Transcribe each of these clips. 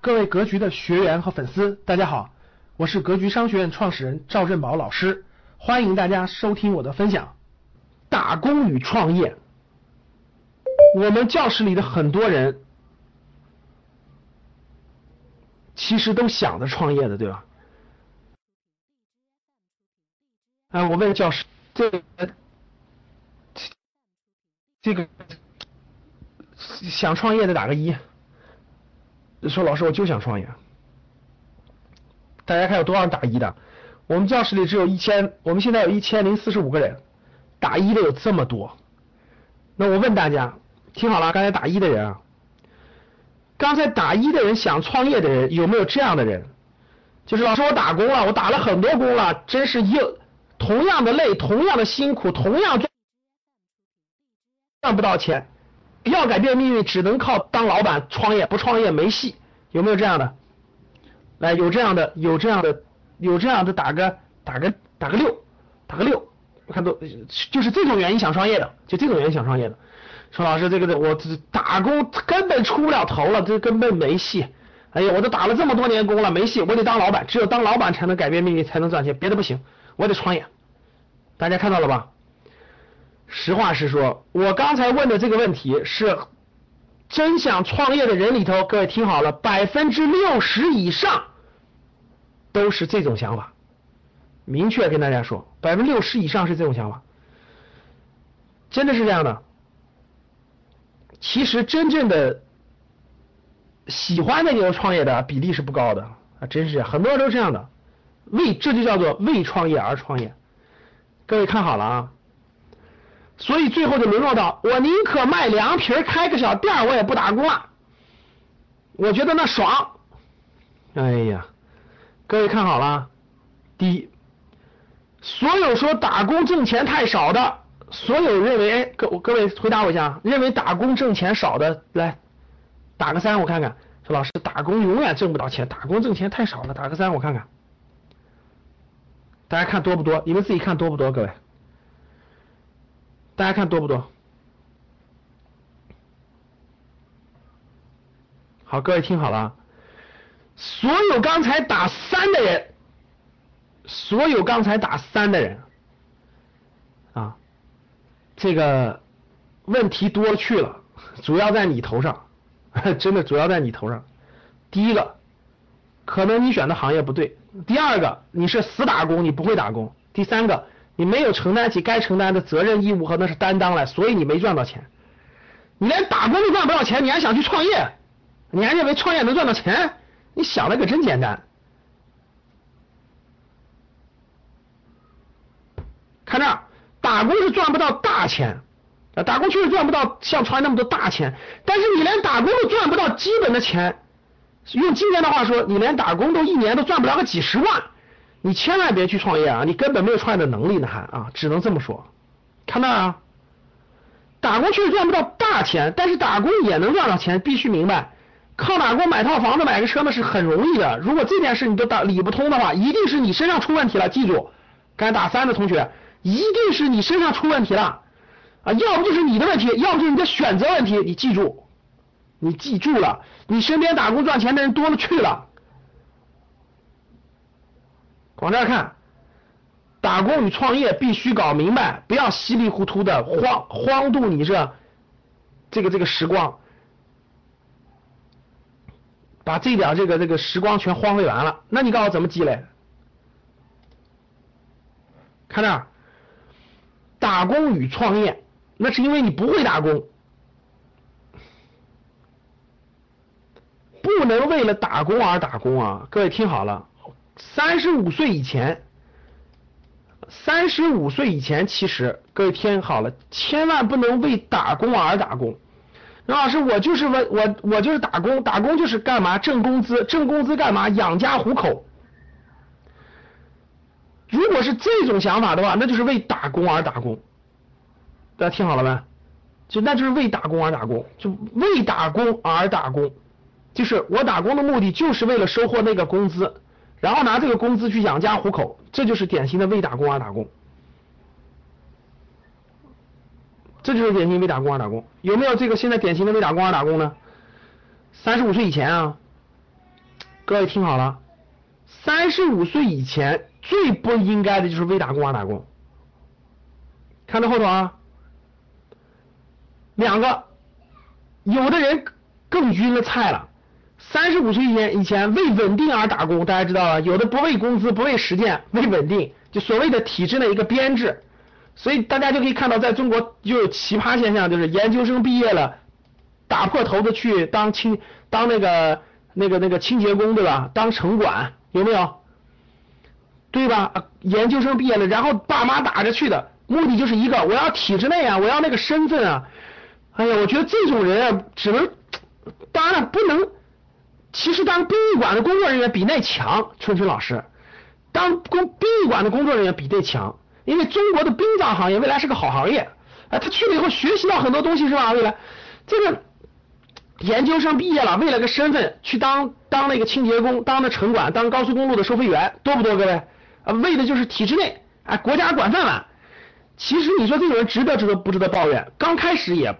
各位格局的学员和粉丝，大家好，我是格局商学院创始人赵振宝老师，欢迎大家收听我的分享。打工与创业，我们教室里的很多人其实都想着创业的，对吧？哎，我问教师，这个这个想创业的打个一。说老师，我就想创业。大家看有多少人打一的？我们教室里只有一千，我们现在有一千零四十五个人，打一的有这么多。那我问大家，听好了，刚才打一的人啊，刚才打一的人想创业的人有没有这样的人？就是老师，我打工了，我打了很多工了，真是又同样的累，同样的辛苦，同样赚赚不到钱。要改变命运，只能靠当老板创业，不创业没戏。有没有这样的？来，有这样的，有这样的，有这样的，打个打个打个六，打个六。我看都就是这种原因想创业的，就这种原因想创业的。说老师，这个我打工根本出不了头了，这根本没戏。哎呀，我都打了这么多年工了，没戏，我得当老板，只有当老板才能改变命运，才能赚钱，别的不行，我得创业。大家看到了吧？实话实说，我刚才问的这个问题是真想创业的人里头，各位听好了，百分之六十以上都是这种想法。明确跟大家说，百分之六十以上是这种想法，真的是这样的。其实真正的喜欢那种创业的比例是不高的啊，真是，很多人都这样的，为这就叫做为创业而创业。各位看好了啊。所以最后就沦落到我宁可卖凉皮开个小店我也不打工了。我觉得那爽。哎呀，各位看好了，第一，所有说打工挣钱太少的，所有认为哎各各位回答我一下，认为打工挣钱少的来打个三我看看。说老师打工永远挣不到钱，打工挣钱太少了，打个三我看看。大家看多不多？你们自己看多不多？各位。大家看多不多？好，各位听好了，所有刚才打三的人，所有刚才打三的人，啊，这个问题多了去了，主要在你头上，真的主要在你头上。第一个，可能你选的行业不对；第二个，你是死打工，你不会打工；第三个。你没有承担起该承担的责任义务和那是担当来，所以你没赚到钱。你连打工都赚不到钱，你还想去创业？你还认为创业能赚到钱？你想的可真简单。看这儿，打工是赚不到大钱，啊，打工确实赚不到像创业那么多大钱，但是你连打工都赚不到基本的钱，用今天的话说，你连打工都一年都赚不了个几十万。你千万别去创业啊！你根本没有创业的能力呢，还啊，只能这么说。看那啊，打工确实赚不到大钱，但是打工也能赚到钱。必须明白，靠打工买套房子、买个车那是很容易的。如果这件事你都打理不通的话，一定是你身上出问题了。记住，敢打三的同学，一定是你身上出问题了啊！要不就是你的问题，要不就是你的选择问题。你记住，你记住了，你身边打工赚钱的人多了去了。往这看，打工与创业必须搞明白，不要稀里糊涂的荒荒度你这这个这个时光，把这点这个这个时光全荒废完了。那你告诉我怎么积累？看这，打工与创业，那是因为你不会打工，不能为了打工而打工啊！各位听好了。三十五岁以前，三十五岁以前，其实各位听好了，千万不能为打工而打工。任老师，我就是为我我就是打工，打工就是干嘛？挣工资，挣工资干嘛？养家糊口。如果是这种想法的话，那就是为打工而打工。大家听好了没？就那就是为打工而打工，就为打工而打工，就是我打工的目的就是为了收获那个工资。然后拿这个工资去养家糊口，这就是典型的为打工而打工，这就是典型为打工而打工。有没有这个现在典型的为打工而打工呢？三十五岁以前啊，各位听好了，三十五岁以前最不应该的就是为打工而打工。看到后头啊，两个，有的人更晕了菜了。三十五岁以前以前为稳定而打工，大家知道吧？有的不为工资，不为实践，为稳定，就所谓的体制内一个编制。所以大家就可以看到，在中国就有奇葩现象，就是研究生毕业了，打破头子去当清当那个那个那个清洁工，对吧？当城管有没有？对吧？研究生毕业了，然后爸妈打着去的。目的就是一个，我要体制内啊，我要那个身份啊。哎呀，我觉得这种人啊，只能，当然，不能。其实当殡仪馆的工作人员比那强，春春老师，当工殡仪馆的工作人员比那强，因为中国的殡葬行业未来是个好行业。哎，他去了以后学习到很多东西是吧？未来这个研究生毕业了，为了个身份去当当那个清洁工，当那城管，当高速公路的收费员，多不多？各位啊，为的就是体制内，哎，国家管饭碗。其实你说这种人值得值得不值得抱怨？刚开始也，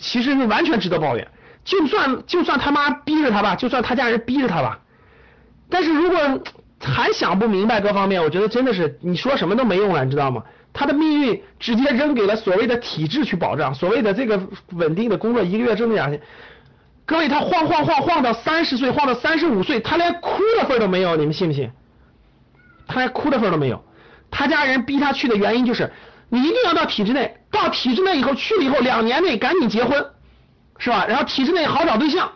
其实是完全值得抱怨。就算就算他妈逼着他吧，就算他家人逼着他吧，但是如果还想不明白各方面，我觉得真的是你说什么都没用了，你知道吗？他的命运直接扔给了所谓的体制去保障，所谓的这个稳定的工作，一个月挣两千。各位，他晃晃晃晃到三十岁，晃到三十五岁，他连哭的份都没有，你们信不信？他连哭的份都没有。他家人逼他去的原因就是，你一定要到体制内，到体制内以后去了以后，两年内赶紧结婚，是吧？然后体制内好找对象，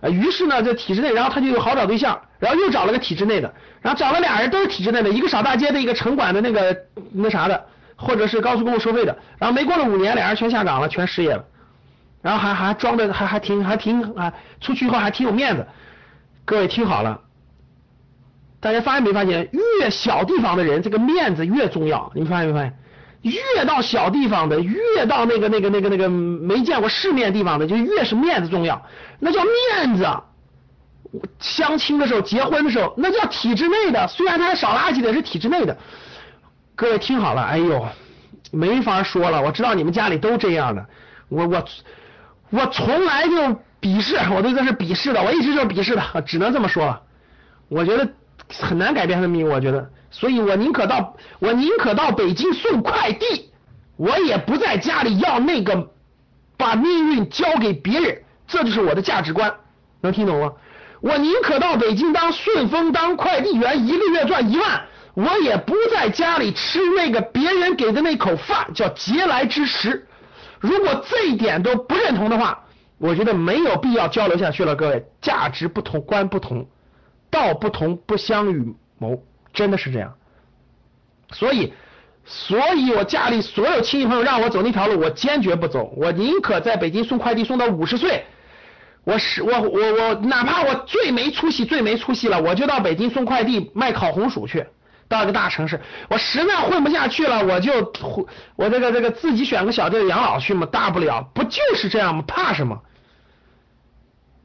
啊，于是呢，在体制内，然后他就有好找对象，然后又找了个体制内的，然后找了俩人都是体制内的，一个扫大街的，一个城管的那个那啥的，或者是高速公路收费的，然后没过了五年，俩人全下岗了，全失业了，然后还还装的还还挺还挺啊，出去以后还挺有面子，各位听好了。大家发现没发现，越小地方的人，这个面子越重要。你们发现没发现？越到小地方的，越到那个那个那个那个没见过世面地方的，就越是面子重要。那叫面子。相亲的时候，结婚的时候，那叫体制内的。虽然他是少垃圾的，是体制内的。各位听好了，哎呦，没法说了。我知道你们家里都这样的。我我我从来就鄙视，我对这是鄙视的。我一直就鄙视的，只能这么说了。我觉得。很难改变他的命运，我觉得，所以我宁可到我宁可到北京送快递，我也不在家里要那个把命运交给别人，这就是我的价值观，能听懂吗？我宁可到北京当顺丰当快递员，一个月赚一万，我也不在家里吃那个别人给的那口饭，叫嗟来之食。如果这一点都不认同的话，我觉得没有必要交流下去了，各位，价值不同，观不同。道不同不相与谋，真的是这样。所以，所以我家里所有亲戚朋友让我走那条路，我坚决不走。我宁可在北京送快递送到五十岁，我是我我我，哪怕我最没出息最没出息了，我就到北京送快递卖烤红薯去。到一个大城市，我实在混不下去了，我就我这个这个自己选个小地儿养老去嘛，大不了不就是这样吗？怕什么？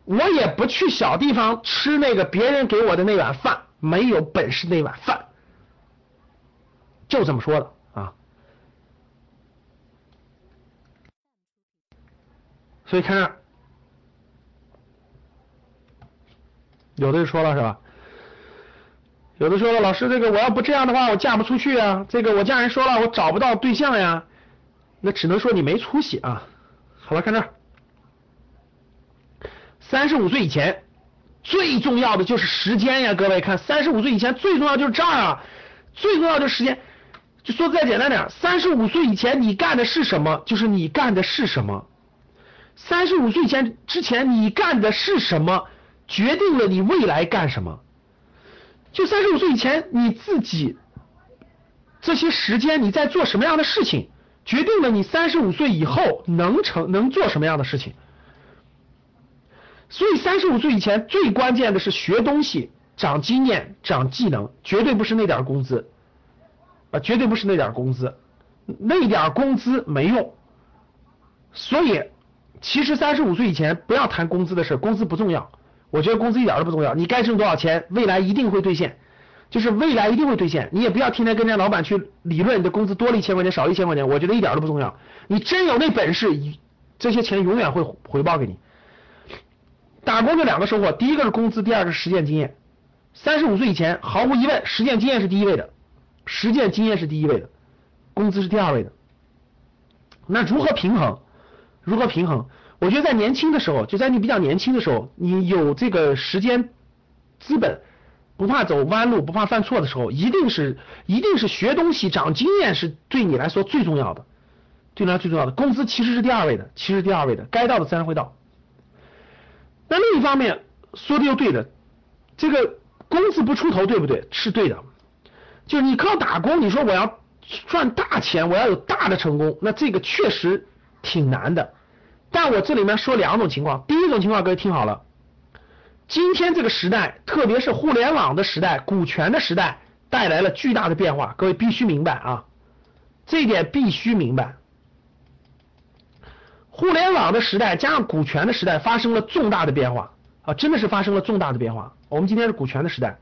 我也不去小地方吃那个别人给我的那碗饭，没有本事那碗饭，就这么说的啊。所以看这儿，有的人说了是吧？有的说了，老师，这个我要不这样的话，我嫁不出去啊。这个我家人说了，我找不到对象呀。那只能说你没出息啊。好了，看这儿。三十五岁以前，最重要的就是时间呀！各位看，三十五岁以前最重要就是这儿啊，最重要就是时间。就说再简单点，三十五岁以前你干的是什么，就是你干的是什么。三十五岁前之前你干的是什么，决定了你未来干什么。就三十五岁以前你自己这些时间你在做什么样的事情，决定了你三十五岁以后能成能做什么样的事情。所以三十五岁以前最关键的是学东西、长经验、长技能，绝对不是那点工资啊，绝对不是那点工资，那点工资没用。所以，其实三十五岁以前不要谈工资的事，工资不重要。我觉得工资一点都不重要，你该挣多少钱，未来一定会兑现，就是未来一定会兑现。你也不要天天跟人家老板去理论你的工资多了一千块钱，少了一千块钱，我觉得一点都不重要。你真有那本事，这些钱永远会回报给你。打工就两个收获，第一个是工资，第二个是实践经验。三十五岁以前，毫无疑问，实践经验是第一位的，实践经验是第一位的，工资是第二位的。那如何平衡？如何平衡？我觉得在年轻的时候，就在你比较年轻的时候，你有这个时间资本，不怕走弯路，不怕犯错的时候，一定是一定是学东西、长经验是对你来说最重要的，对你来最重要的。工资其实是第二位的，其实第二位的，该到的自然会到。那另一方面说的又对的，这个工资不出头，对不对？是对的。就是你靠打工，你说我要赚大钱，我要有大的成功，那这个确实挺难的。但我这里面说两种情况，第一种情况各位听好了，今天这个时代，特别是互联网的时代、股权的时代，带来了巨大的变化，各位必须明白啊，这一点必须明白。互联网的时代加上股权的时代发生了重大的变化啊，真的是发生了重大的变化。我们今天是股权的时代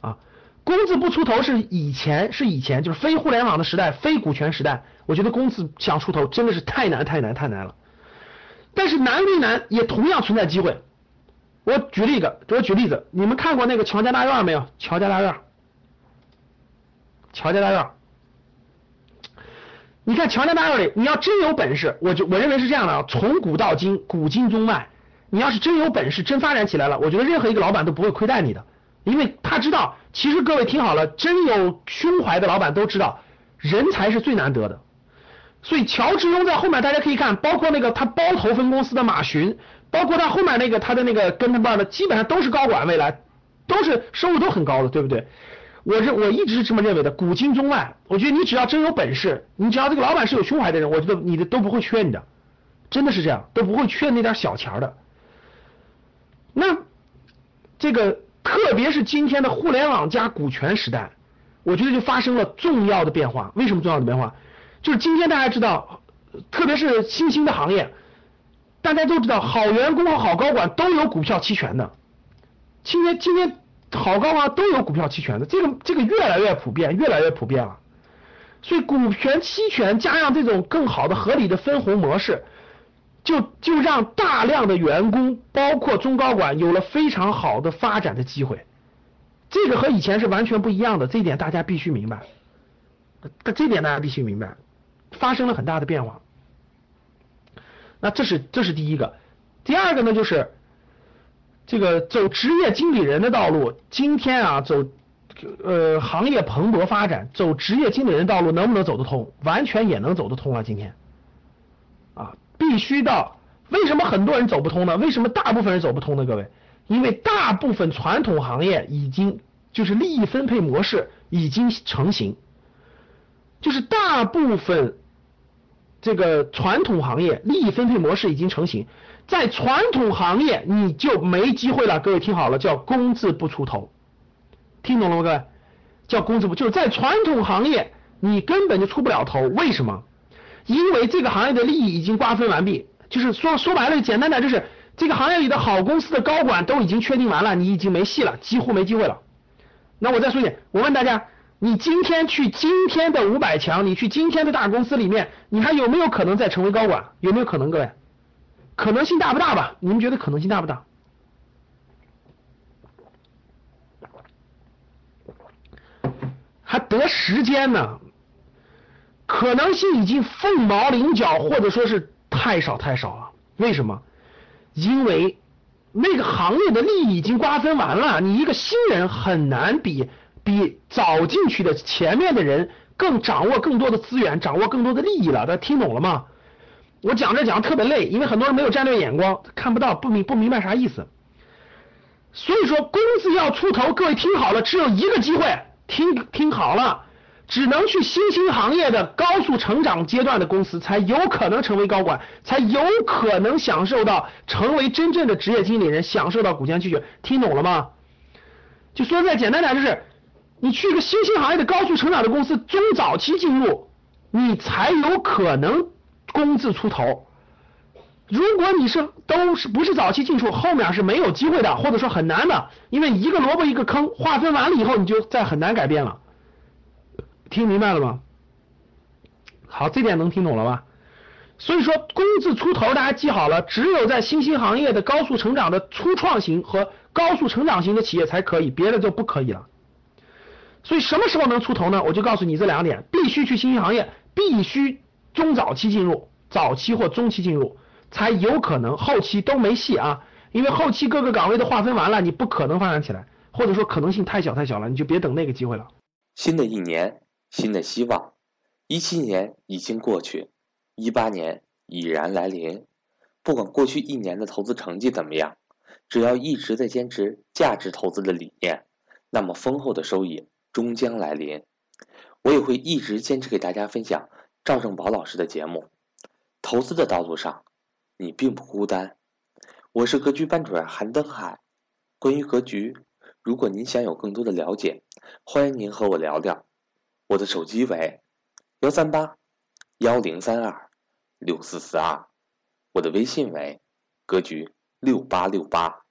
啊，工资不出头是以前是以前就是非互联网的时代、非股权时代，我觉得工资想出头真的是太难太难太难了。但是难归难，也同样存在机会。我举例个，我举例子，你们看过那个乔家大院没有？乔家大院，乔家大院。你看乔家大院里，你要真有本事，我就我认为是这样的啊，从古到今，古今中外，你要是真有本事，真发展起来了，我觉得任何一个老板都不会亏待你的，因为他知道，其实各位听好了，真有胸怀的老板都知道，人才是最难得的。所以乔致庸在后面大家可以看，包括那个他包头分公司的马群，包括他后面那个他的那个跟他办的，基本上都是高管，未来都是收入都很高的，对不对？我认我一直是这么认为的，古今中外，我觉得你只要真有本事，你只要这个老板是有胸怀的人，我觉得你的都不会缺你的，真的是这样，都不会缺那点小钱的。那这个特别是今天的互联网加股权时代，我觉得就发生了重要的变化。为什么重要的变化？就是今天大家知道，特别是新兴的行业，大家都知道，好员工和好高管都有股票期权的。今天今天。好高啊，都有股票期权的，这个这个越来越普遍，越来越普遍了。所以股权期权加上这种更好的合理的分红模式，就就让大量的员工，包括中高管，有了非常好的发展的机会。这个和以前是完全不一样的，这一点大家必须明白。这点大家必须明白，发生了很大的变化。那这是这是第一个，第二个呢就是。这个走职业经理人的道路，今天啊走，呃行业蓬勃发展，走职业经理人道路能不能走得通？完全也能走得通啊！今天，啊，必须到。为什么很多人走不通呢？为什么大部分人走不通呢？各位，因为大部分传统行业已经就是利益分配模式已经成型，就是大部分这个传统行业利益分配模式已经成型。在传统行业你就没机会了，各位听好了，叫工字不出头，听懂了吗？各位，叫工字不就是在传统行业你根本就出不了头，为什么？因为这个行业的利益已经瓜分完毕，就是说说白了，简单点就是这个行业里的好公司的高管都已经确定完了，你已经没戏了，几乎没机会了。那我再说一点，我问大家，你今天去今天的五百强，你去今天的大公司里面，你还有没有可能再成为高管？有没有可能，各位？可能性大不大吧？你们觉得可能性大不大？还得时间呢，可能性已经凤毛麟角，或者说是太少太少了。为什么？因为那个行业的利益已经瓜分完了，你一个新人很难比比早进去的前面的人更掌握更多的资源，掌握更多的利益了。大家听懂了吗？我讲着讲着特别累，因为很多人没有战略眼光，看不到，不明不明白啥意思。所以说，工资要出头，各位听好了，只有一个机会，听听好了，只能去新兴行业的高速成长阶段的公司，才有可能成为高管，才有可能享受到成为真正的职业经理人，享受到股权期权。听懂了吗？就说再简单点，就是你去一个新兴行业的高速成长的公司，中早期进入，你才有可能。工字出头，如果你是都是不是早期进出，后面是没有机会的，或者说很难的，因为一个萝卜一个坑，划分完了以后，你就再很难改变了。听明白了吗？好，这点能听懂了吧？所以说，工字出头，大家记好了，只有在新兴行业的高速成长的初创型和高速成长型的企业才可以，别的就不可以了。所以什么时候能出头呢？我就告诉你这两点：必须去新兴行业，必须中早期进入，早期或中期进入，才有可能，后期都没戏啊！因为后期各个岗位都划分完了，你不可能发展起来，或者说可能性太小太小了，你就别等那个机会了。新的一年，新的希望，一七年已经过去。一八年已然来临，不管过去一年的投资成绩怎么样，只要一直在坚持价值投资的理念，那么丰厚的收益终将来临。我也会一直坚持给大家分享赵正宝老师的节目。投资的道路上，你并不孤单。我是格局班主任韩登海。关于格局，如果您想有更多的了解，欢迎您和我聊聊。我的手机为幺三八幺零三二。六四四二，我的微信为格局六八六八。